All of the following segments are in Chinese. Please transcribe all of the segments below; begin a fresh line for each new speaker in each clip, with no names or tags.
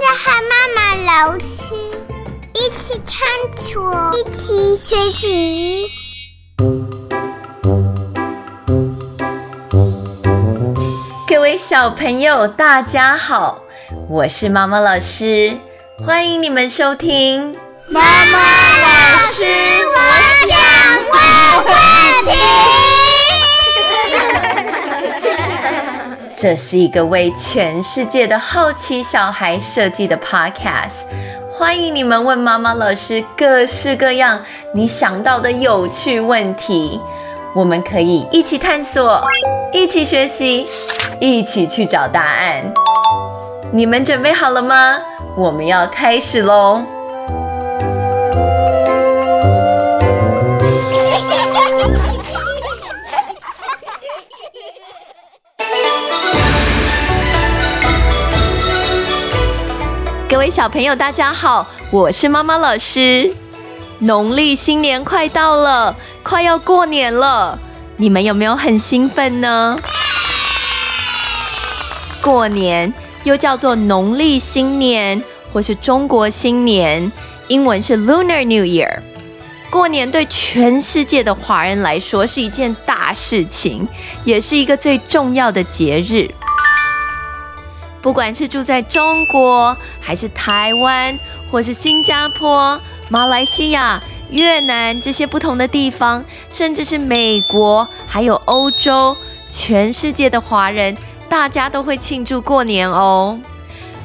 着和妈妈老师一起看书，一起学习。
各位小朋友，大家好，我是妈妈老师，欢迎你们收听
妈妈老师，我想问问题。
这是一个为全世界的好奇小孩设计的 podcast，欢迎你们问妈妈老师各式各样你想到的有趣问题，我们可以一起探索，一起学习，一起去找答案。你们准备好了吗？我们要开始喽！位小朋友，大家好，我是妈妈老师。农历新年快到了，快要过年了，你们有没有很兴奋呢？过年又叫做农历新年，或是中国新年，英文是 Lunar New Year。过年对全世界的华人来说是一件大事情，也是一个最重要的节日。不管是住在中国，还是台湾，或是新加坡、马来西亚、越南这些不同的地方，甚至是美国，还有欧洲，全世界的华人，大家都会庆祝过年哦。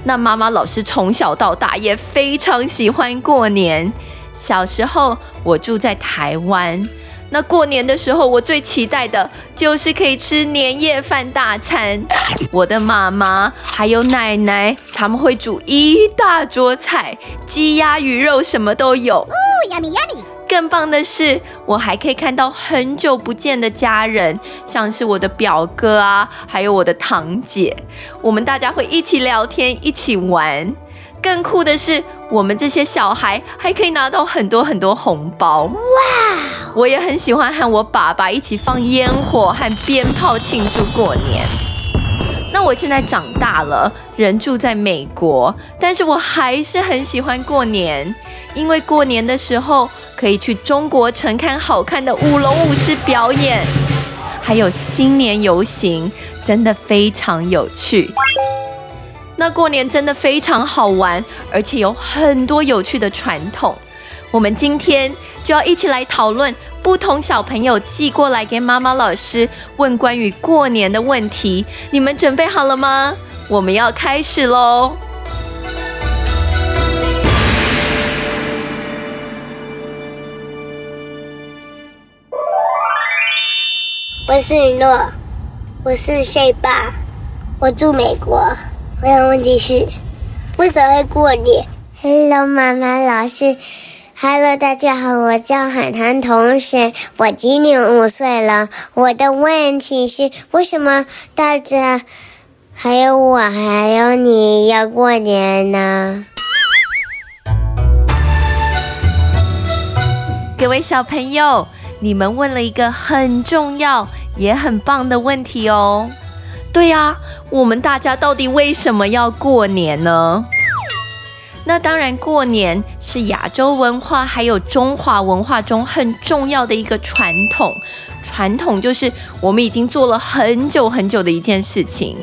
那妈妈老师从小到大也非常喜欢过年。小时候我住在台湾。那过年的时候，我最期待的就是可以吃年夜饭大餐。我的妈妈还有奶奶，他们会煮一大桌菜，鸡鸭鱼肉什么都有。
哦，yummy yummy！
更棒的是，我还可以看到很久不见的家人，像是我的表哥啊，还有我的堂姐。我们大家会一起聊天，一起玩。更酷的是，我们这些小孩还可以拿到很多很多红包。哇！我也很喜欢和我爸爸一起放烟火和鞭炮庆祝过年。那我现在长大了，人住在美国，但是我还是很喜欢过年，因为过年的时候可以去中国城看好看的舞龙舞狮表演，还有新年游行，真的非常有趣。那过年真的非常好玩，而且有很多有趣的传统。我们今天就要一起来讨论不同小朋友寄过来给妈妈老师问关于过年的问题。你们准备好了吗？我们要开始喽！
我是雨诺，我是岁爸，我住美国。我的问题是，为什么会过年？Hello，妈妈老师。Hello，大家好，我叫海涵同学，我今年五岁了。我的问题是，为什么大家还有我还有你要过年呢？
各位小朋友，你们问了一个很重要也很棒的问题哦。对呀，我们大家到底为什么要过年呢？那当然，过年是亚洲文化还有中华文化中很重要的一个传统。传统就是我们已经做了很久很久的一件事情。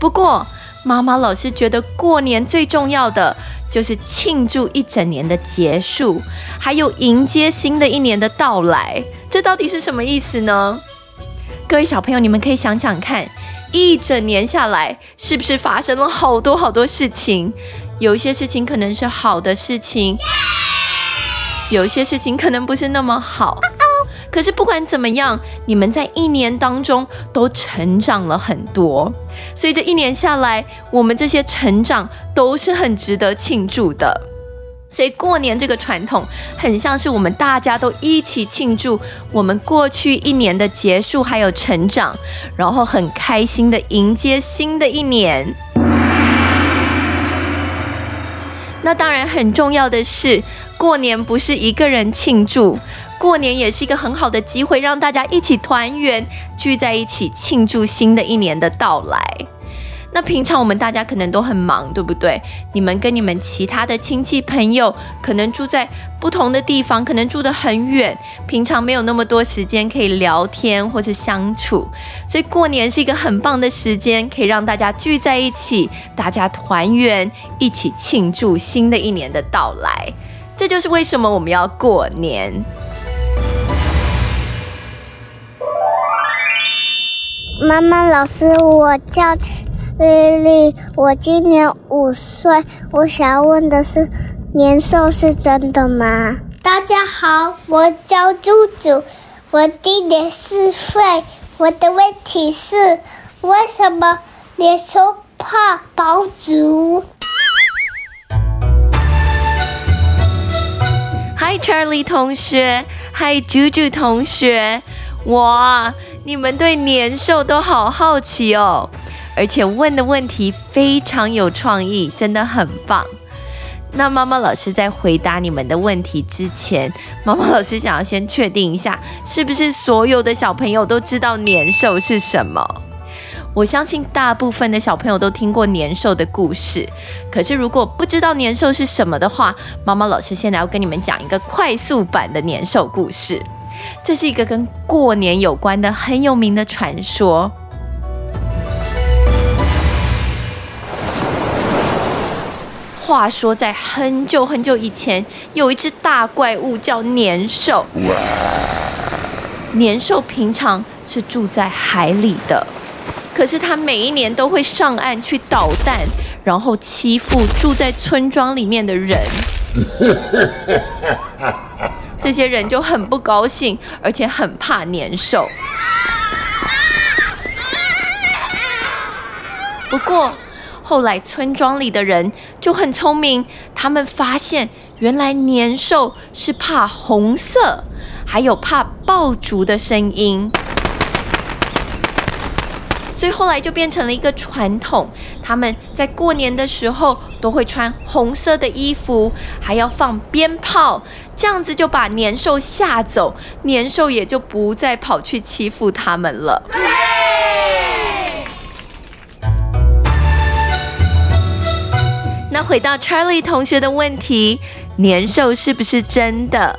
不过，妈妈老师觉得过年最重要的就是庆祝一整年的结束，还有迎接新的一年的到来。这到底是什么意思呢？各位小朋友，你们可以想想看。一整年下来，是不是发生了好多好多事情？有一些事情可能是好的事情，有一些事情可能不是那么好。可是不管怎么样，你们在一年当中都成长了很多，所以这一年下来，我们这些成长都是很值得庆祝的。所以过年这个传统很像是我们大家都一起庆祝我们过去一年的结束还有成长，然后很开心的迎接新的一年。那当然很重要的是，过年不是一个人庆祝，过年也是一个很好的机会，让大家一起团圆，聚在一起庆祝新的一年的到来。那平常我们大家可能都很忙，对不对？你们跟你们其他的亲戚朋友可能住在不同的地方，可能住得很远，平常没有那么多时间可以聊天或者相处，所以过年是一个很棒的时间，可以让大家聚在一起，大家团圆，一起庆祝新的一年的到来。这就是为什么我们要过年。
妈妈，老师，我叫丽丽，我今年五岁。我想问的是，年兽是真的吗？大家好，我叫猪猪，我今年四岁。我的问题是，为什么年兽怕爆竹
？Hi Charlie 同学，Hi 猪猪同学，哇！你们对年兽都好好奇哦，而且问的问题非常有创意，真的很棒。那妈妈老师在回答你们的问题之前，妈妈老师想要先确定一下，是不是所有的小朋友都知道年兽是什么？我相信大部分的小朋友都听过年兽的故事，可是如果不知道年兽是什么的话，妈妈老师现在要跟你们讲一个快速版的年兽故事。这是一个跟过年有关的很有名的传说。话说，在很久很久以前，有一只大怪物叫年兽。年兽平常是住在海里的，可是它每一年都会上岸去捣蛋，然后欺负住在村庄里面的人。这些人就很不高兴，而且很怕年兽。不过后来村庄里的人就很聪明，他们发现原来年兽是怕红色，还有怕爆竹的声音。所以后来就变成了一个传统，他们在过年的时候都会穿红色的衣服，还要放鞭炮，这样子就把年兽吓走，年兽也就不再跑去欺负他们了。回到 Charlie 同学的问题，年兽是不是真的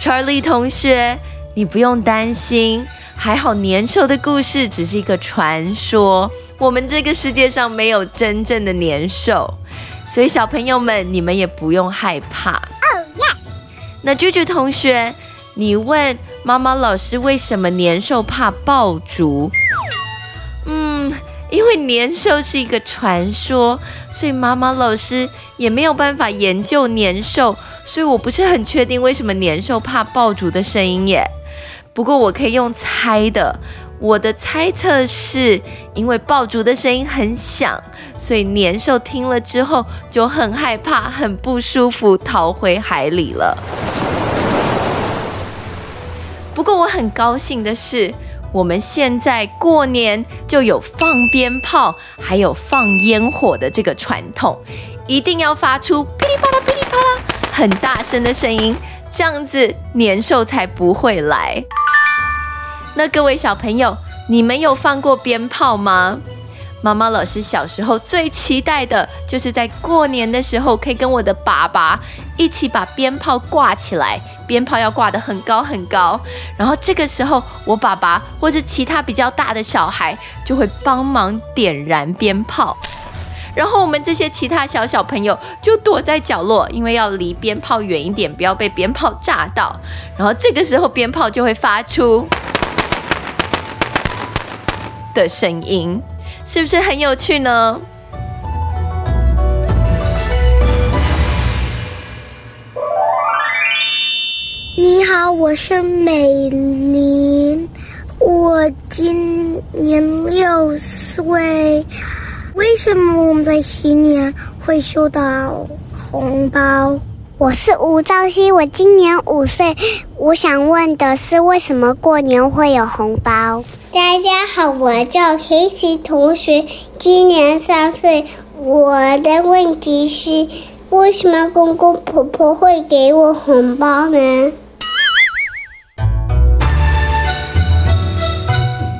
？Charlie 同学，你不用担心。还好，年兽的故事只是一个传说，我们这个世界上没有真正的年兽，所以小朋友们，你们也不用害怕。
Oh yes。
那啾啾同学，你问妈妈老师为什么年兽怕爆竹？因为年兽是一个传说，所以妈妈老师也没有办法研究年兽，所以我不是很确定为什么年兽怕爆竹的声音耶。不过我可以用猜的，我的猜测是因为爆竹的声音很响，所以年兽听了之后就很害怕、很不舒服，逃回海里了。不过我很高兴的是，我们现在过年就有放鞭炮，还有放烟火的这个传统，一定要发出噼里啪啦、噼里啪啦很大声的声音，这样子年兽才不会来。那各位小朋友，你们有放过鞭炮吗？妈妈老师小时候最期待的就是在过年的时候，可以跟我的爸爸一起把鞭炮挂起来，鞭炮要挂得很高很高，然后这个时候我爸爸或是其他比较大的小孩就会帮忙点燃鞭炮，然后我们这些其他小小朋友就躲在角落，因为要离鞭炮远一点，不要被鞭炮炸到，然后这个时候鞭炮就会发出。的声音是不是很有趣呢？
你好，我是美玲，我今年六岁。为什么我们在新年会收到红包？我是吴兆熙，我今年五岁。我想问的是，为什么过年会有红包？大家好，我叫 Kitty 同学，今年三岁。我的问题是，为什么公公婆婆会给我红包呢？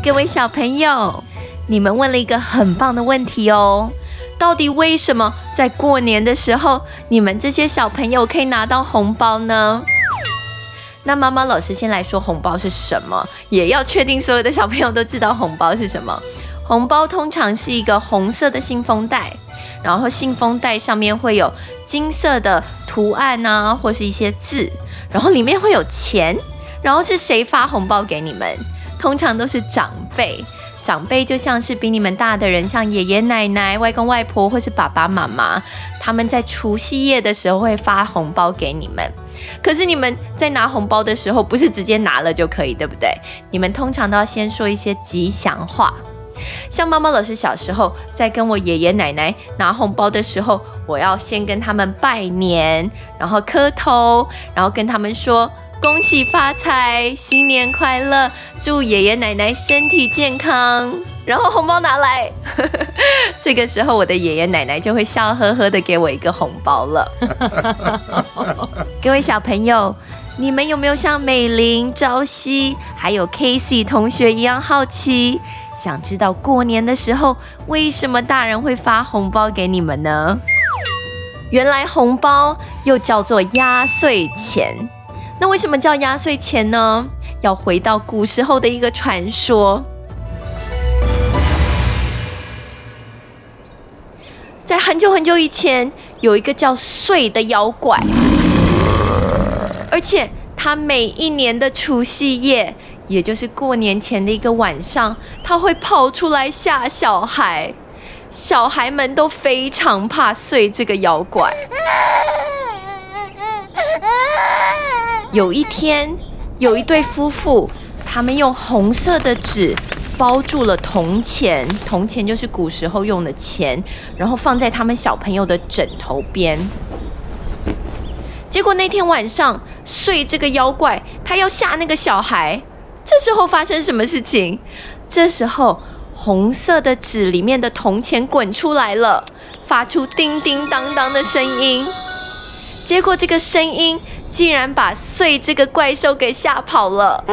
各位小朋友，你们问了一个很棒的问题哦。到底为什么在过年的时候，你们这些小朋友可以拿到红包呢？那妈妈老师先来说红包是什么，也要确定所有的小朋友都知道红包是什么。红包通常是一个红色的信封袋，然后信封袋上面会有金色的图案啊，或是一些字，然后里面会有钱，然后是谁发红包给你们？通常都是长辈。长辈就像是比你们大的人，像爷爷奶奶、外公外婆或是爸爸妈妈，他们在除夕夜的时候会发红包给你们。可是你们在拿红包的时候，不是直接拿了就可以，对不对？你们通常都要先说一些吉祥话。像妈妈老师小时候在跟我爷爷奶奶拿红包的时候，我要先跟他们拜年，然后磕头，然后跟他们说。恭喜发财，新年快乐！祝爷爷奶奶身体健康。然后红包拿来，这个时候我的爷爷奶奶就会笑呵呵的给我一个红包了。各位小朋友，你们有没有像美玲、朝夕还有 Casey 同学一样好奇，想知道过年的时候为什么大人会发红包给你们呢？原来红包又叫做压岁钱。那为什么叫压岁钱呢？要回到古时候的一个传说，在很久很久以前，有一个叫岁的妖怪，而且他每一年的除夕夜，也就是过年前的一个晚上，他会跑出来吓小孩，小孩们都非常怕岁这个妖怪。有一天，有一对夫妇，他们用红色的纸包住了铜钱，铜钱就是古时候用的钱，然后放在他们小朋友的枕头边。结果那天晚上，睡这个妖怪他要吓那个小孩，这时候发生什么事情？这时候，红色的纸里面的铜钱滚出来了，发出叮叮当当的声音。结果这个声音。竟然把岁这个怪兽给吓跑了。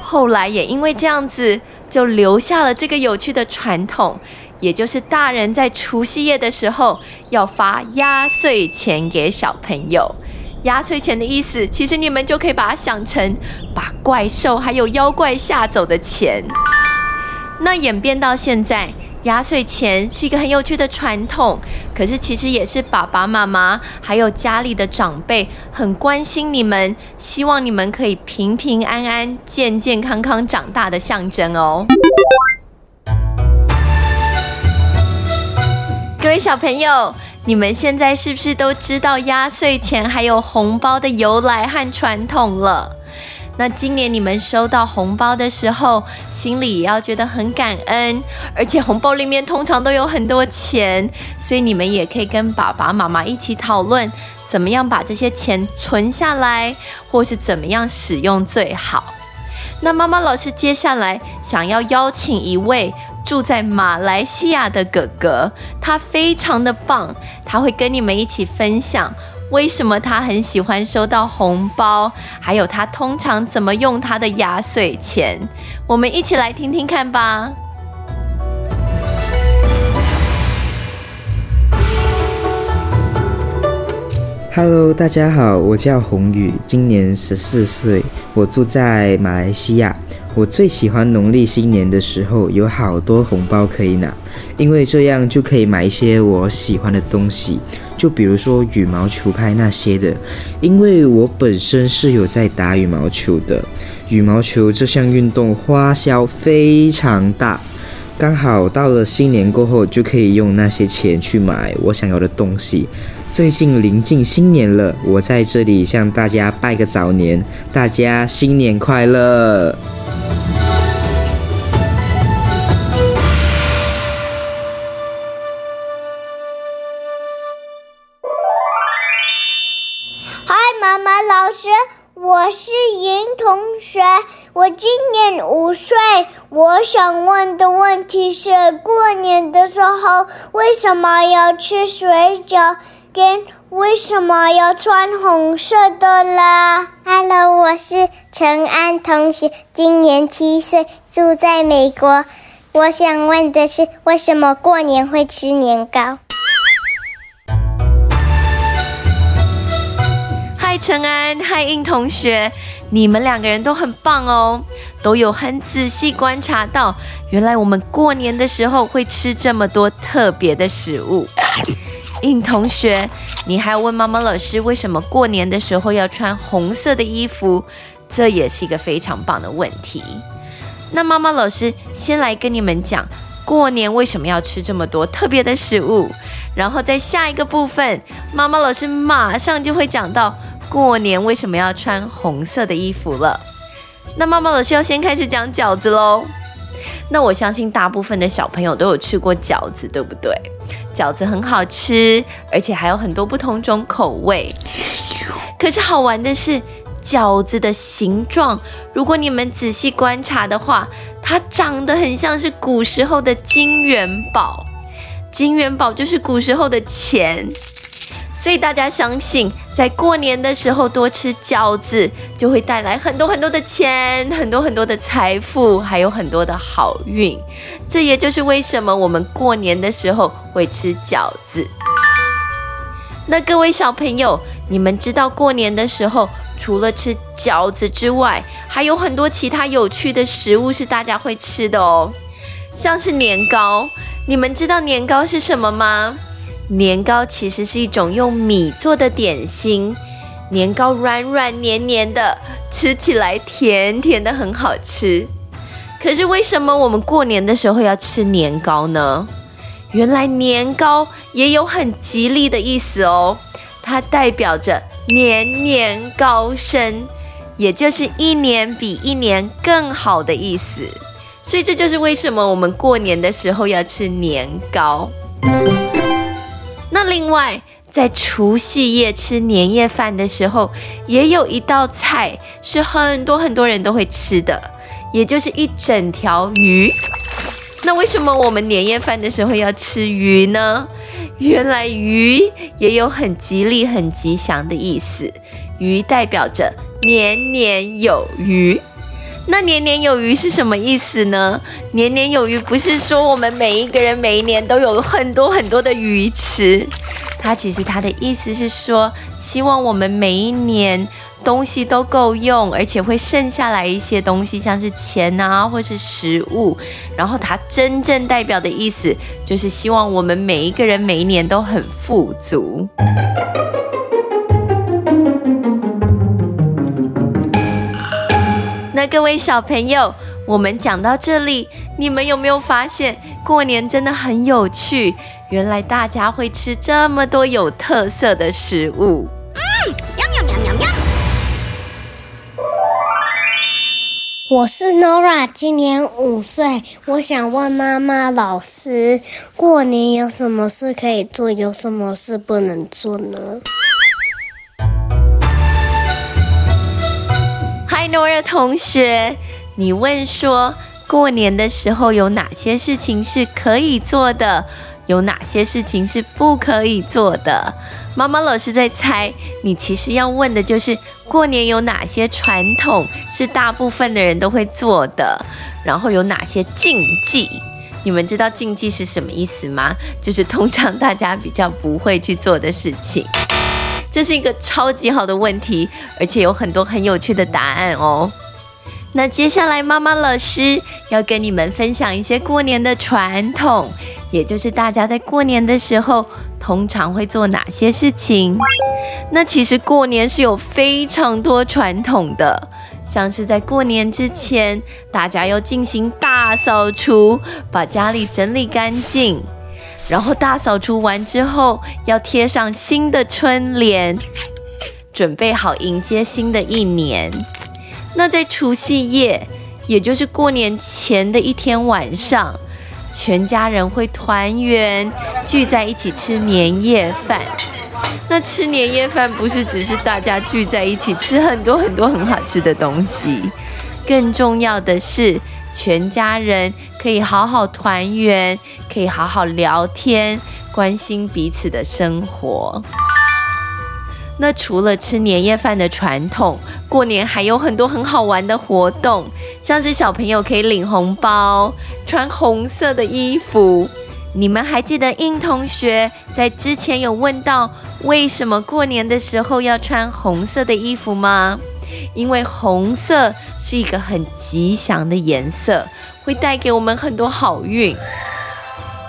后来也因为这样子，就留下了这个有趣的传统，也就是大人在除夕夜的时候要发压岁钱给小朋友。压岁钱的意思，其实你们就可以把它想成把怪兽还有妖怪吓走的钱。那演变到现在。压岁钱是一个很有趣的传统，可是其实也是爸爸妈妈还有家里的长辈很关心你们，希望你们可以平平安安、健健康康长大的象征哦。各位小朋友，你们现在是不是都知道压岁钱还有红包的由来和传统了？那今年你们收到红包的时候，心里也要觉得很感恩，而且红包里面通常都有很多钱，所以你们也可以跟爸爸妈妈一起讨论，怎么样把这些钱存下来，或是怎么样使用最好。那妈妈老师接下来想要邀请一位住在马来西亚的哥哥，他非常的棒，他会跟你们一起分享。为什么他很喜欢收到红包？还有他通常怎么用他的压岁钱？我们一起来听听看吧。
Hello，大家好，我叫宏宇，今年十四岁，我住在马来西亚。我最喜欢农历新年的时候，有好多红包可以拿，因为这样就可以买一些我喜欢的东西，就比如说羽毛球拍那些的。因为我本身是有在打羽毛球的，羽毛球这项运动花销非常大，刚好到了新年过后，就可以用那些钱去买我想要的东西。最近临近新年了，我在这里向大家拜个早年，大家新年快乐！
我想问的问题是：过年的时候为什么要吃水饺？跟为什么要穿红色的啦？Hello，我是陈安同学，今年七岁。住在美国。我想问的是，为什么过年会吃年糕？
嗨，陈安，嗨，印同学，你们两个人都很棒哦，都有很仔细观察到，原来我们过年的时候会吃这么多特别的食物。印同学，你还要问妈妈老师为什么过年的时候要穿红色的衣服？这也是一个非常棒的问题。那妈妈老师先来跟你们讲，过年为什么要吃这么多特别的食物，然后在下一个部分，妈妈老师马上就会讲到过年为什么要穿红色的衣服了。那妈妈老师要先开始讲饺子喽。那我相信大部分的小朋友都有吃过饺子，对不对？饺子很好吃，而且还有很多不同种口味。可是好玩的是，饺子的形状，如果你们仔细观察的话，它长得很像是古时候的金元宝。金元宝就是古时候的钱。所以大家相信，在过年的时候多吃饺子，就会带来很多很多的钱，很多很多的财富，还有很多的好运。这也就是为什么我们过年的时候会吃饺子。那各位小朋友，你们知道过年的时候除了吃饺子之外，还有很多其他有趣的食物是大家会吃的哦，像是年糕。你们知道年糕是什么吗？年糕其实是一种用米做的点心，年糕软软黏黏的，吃起来甜甜的，很好吃。可是为什么我们过年的时候要吃年糕呢？原来年糕也有很吉利的意思哦，它代表着年年高升，也就是一年比一年更好的意思。所以这就是为什么我们过年的时候要吃年糕。另外，在除夕夜吃年夜饭的时候，也有一道菜是很多很多人都会吃的，也就是一整条鱼。那为什么我们年夜饭的时候要吃鱼呢？原来鱼也有很吉利、很吉祥的意思，鱼代表着年年有余。那年年有余是什么意思呢？年年有余不是说我们每一个人每一年都有很多很多的鱼吃，它其实它的意思是说，希望我们每一年东西都够用，而且会剩下来一些东西，像是钱啊，或是食物。然后它真正代表的意思就是希望我们每一个人每一年都很富足。各位小朋友，我们讲到这里，你们有没有发现过年真的很有趣？原来大家会吃这么多有特色的食物。喵喵喵喵喵。
我是 Nora，今年五岁。我想问妈妈老师，过年有什么事可以做，有什么事不能做呢？
诺尔同学，你问说过年的时候有哪些事情是可以做的，有哪些事情是不可以做的？妈妈老师在猜，你其实要问的就是过年有哪些传统是大部分的人都会做的，然后有哪些禁忌？你们知道禁忌是什么意思吗？就是通常大家比较不会去做的事情。这是一个超级好的问题，而且有很多很有趣的答案哦。那接下来，妈妈老师要跟你们分享一些过年的传统，也就是大家在过年的时候通常会做哪些事情。那其实过年是有非常多传统的，像是在过年之前，大家要进行大扫除，把家里整理干净。然后大扫除完之后，要贴上新的春联，准备好迎接新的一年。那在除夕夜，也就是过年前的一天晚上，全家人会团圆，聚在一起吃年夜饭。那吃年夜饭不是只是大家聚在一起吃很多很多很好吃的东西，更重要的是，全家人可以好好团圆，可以好好聊天，关心彼此的生活。那除了吃年夜饭的传统，过年还有很多很好玩的活动，像是小朋友可以领红包、穿红色的衣服。你们还记得英同学在之前有问到，为什么过年的时候要穿红色的衣服吗？因为红色是一个很吉祥的颜色，会带给我们很多好运。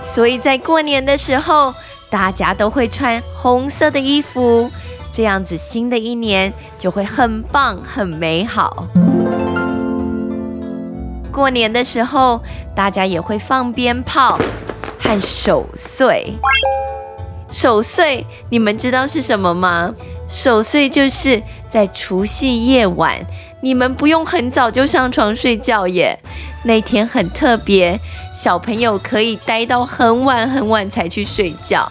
所以在过年的时候，大家都会穿红色的衣服。这样子，新的一年就会很棒、很美好。过年的时候，大家也会放鞭炮和守岁。守岁，你们知道是什么吗？守岁就是在除夕夜晚，你们不用很早就上床睡觉耶。那天很特别，小朋友可以待到很晚很晚才去睡觉。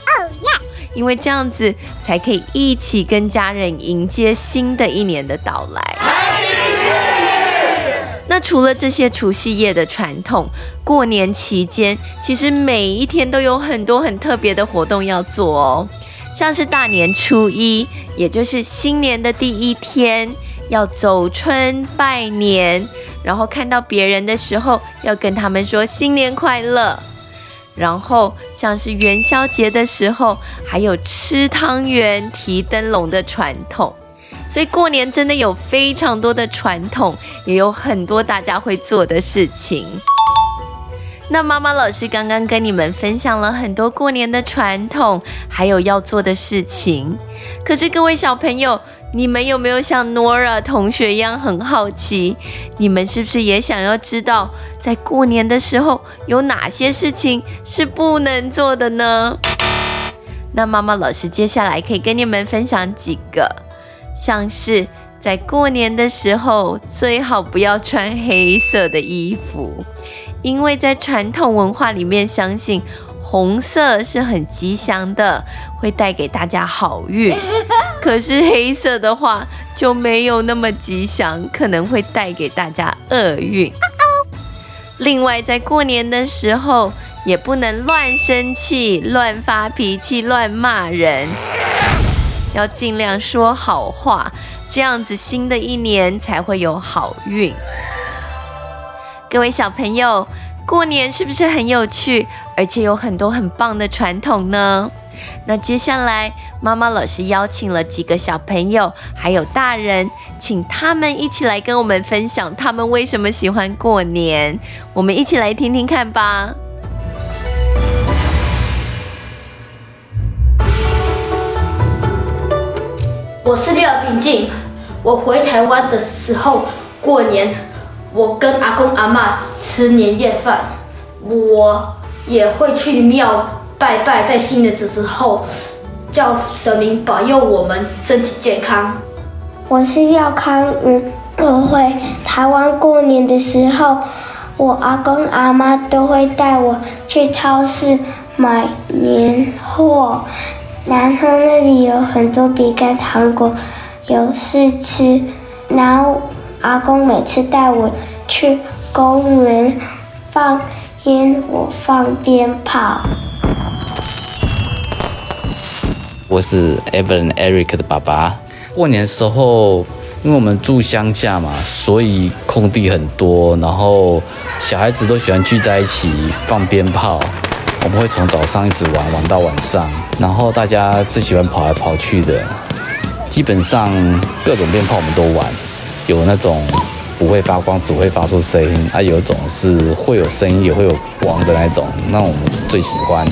因为这样子才可以一起跟家人迎接新的一年的到来。那除了这些除夕夜的传统，过年期间其实每一天都有很多很特别的活动要做哦。像是大年初一，也就是新年的第一天，要走春拜年，然后看到别人的时候，要跟他们说新年快乐。然后像是元宵节的时候，还有吃汤圆、提灯笼的传统，所以过年真的有非常多的传统，也有很多大家会做的事情。那妈妈老师刚刚跟你们分享了很多过年的传统，还有要做的事情。可是各位小朋友，你们有没有像 Nora 同学一样很好奇？你们是不是也想要知道，在过年的时候有哪些事情是不能做的呢？那妈妈老师接下来可以跟你们分享几个，像是在过年的时候最好不要穿黑色的衣服，因为在传统文化里面相信。红色是很吉祥的，会带给大家好运。可是黑色的话就没有那么吉祥，可能会带给大家厄运。另外，在过年的时候也不能乱生气、乱发脾气、乱骂人，要尽量说好话，这样子新的一年才会有好运。各位小朋友。过年是不是很有趣，而且有很多很棒的传统呢？那接下来，妈妈老师邀请了几个小朋友，还有大人，请他们一起来跟我们分享他们为什么喜欢过年。我们一起来听听看吧。
我是廖平静，我回台湾的时候过年。我跟阿公阿嬷吃年夜饭，我也会去庙拜拜，在新年的时候叫神明保佑我们身体健康。
我是廖康宇，我回台湾过年的时候，我阿公阿妈都会带我去超市买年货，然后那里有很多饼干、糖果，有试吃，然后。阿公每次带我去公园放烟火、放鞭炮。
我是 Evan Eric 的爸爸。过年的时候，因为我们住乡下嘛，所以空地很多，然后小孩子都喜欢聚在一起放鞭炮。我们会从早上一直玩玩到晚上，然后大家最喜欢跑来跑去的。基本上各种鞭炮我们都玩。有那种不会发光，只会发出声音；啊，有一种是会有声音也会有光的那种，那我们最喜欢。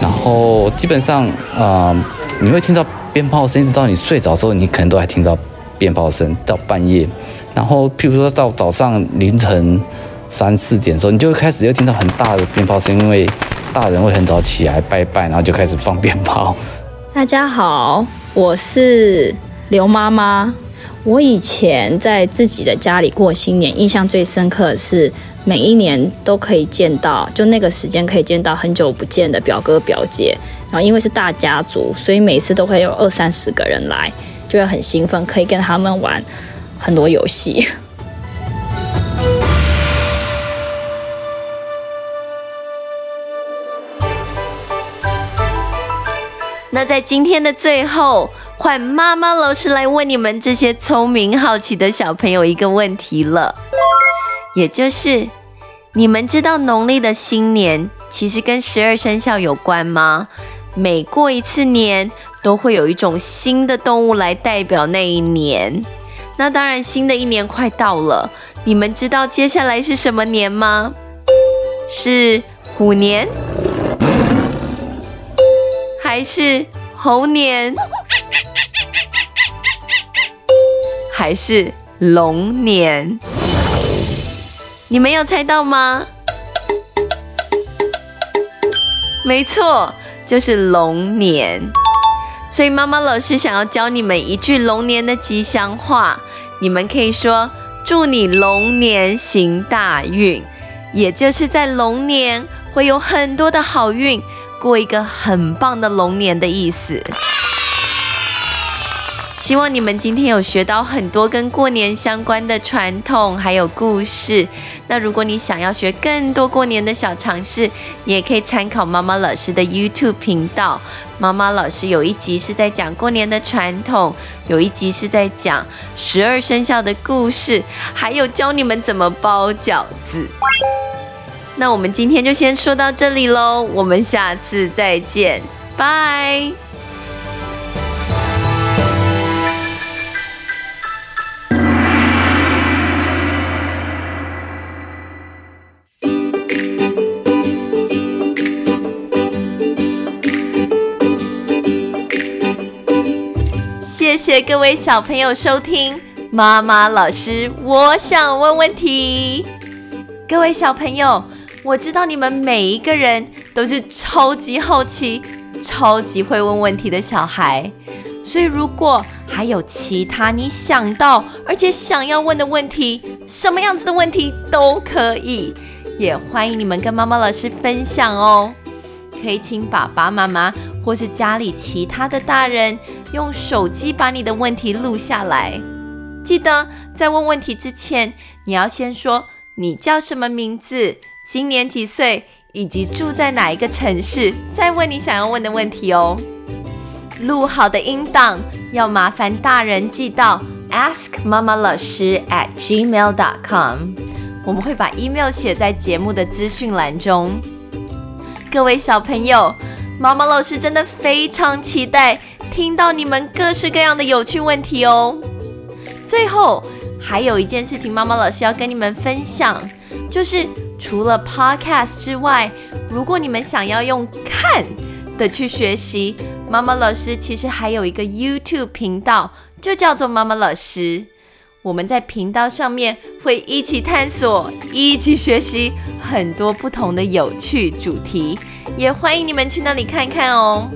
然后基本上，啊、你会听到鞭炮声，一直到你睡着之后，你可能都还听到鞭炮声到半夜。然后，譬如说到早上凌晨三四点的时候，你就会开始又听到很大的鞭炮声，因为大人会很早起来拜拜，然后就开始放鞭炮。
大家好，我是刘妈妈。我以前在自己的家里过新年，印象最深刻的是每一年都可以见到，就那个时间可以见到很久不见的表哥表姐。然后因为是大家族，所以每次都会有二三十个人来，就会很兴奋，可以跟他们玩很多游戏。
那在今天的最后。换妈妈老师来问你们这些聪明好奇的小朋友一个问题了，也就是你们知道农历的新年其实跟十二生肖有关吗？每过一次年，都会有一种新的动物来代表那一年。那当然，新的一年快到了，你们知道接下来是什么年吗？是虎年，还是猴年，还是龙年？你们有猜到吗？没错。就是龙年，所以妈妈老师想要教你们一句龙年的吉祥话，你们可以说“祝你龙年行大运”，也就是在龙年会有很多的好运，过一个很棒的龙年的意思。希望你们今天有学到很多跟过年相关的传统，还有故事。那如果你想要学更多过年的小常识，你也可以参考妈妈老师的 YouTube 频道。妈妈老师有一集是在讲过年的传统，有一集是在讲十二生肖的故事，还有教你们怎么包饺子。那我们今天就先说到这里喽，我们下次再见，拜。谢谢各位小朋友收听妈妈老师，我想问问题。各位小朋友，我知道你们每一个人都是超级好奇、超级会问问题的小孩，所以如果还有其他你想到而且想要问的问题，什么样子的问题都可以，也欢迎你们跟妈妈老师分享哦。可以请爸爸妈妈或是家里其他的大人用手机把你的问题录下来。记得在问问题之前，你要先说你叫什么名字、今年几岁，以及住在哪一个城市，再问你想要问的问题哦。录好的音档要麻烦大人寄到 askmamalaoshi@gmail.com，我们会把 email 写在节目的资讯栏中。各位小朋友，妈妈老师真的非常期待听到你们各式各样的有趣问题哦。最后，还有一件事情，妈妈老师要跟你们分享，就是除了 Podcast 之外，如果你们想要用看的去学习，妈妈老师其实还有一个 YouTube 频道，就叫做妈妈老师。我们在频道上面会一起探索，一起学习很多不同的有趣主题，也欢迎你们去那里看看哦。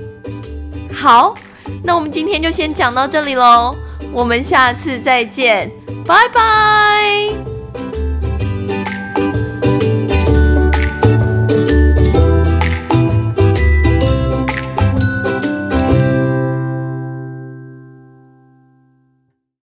好，那我们今天就先讲到这里喽，我们下次再见，拜拜。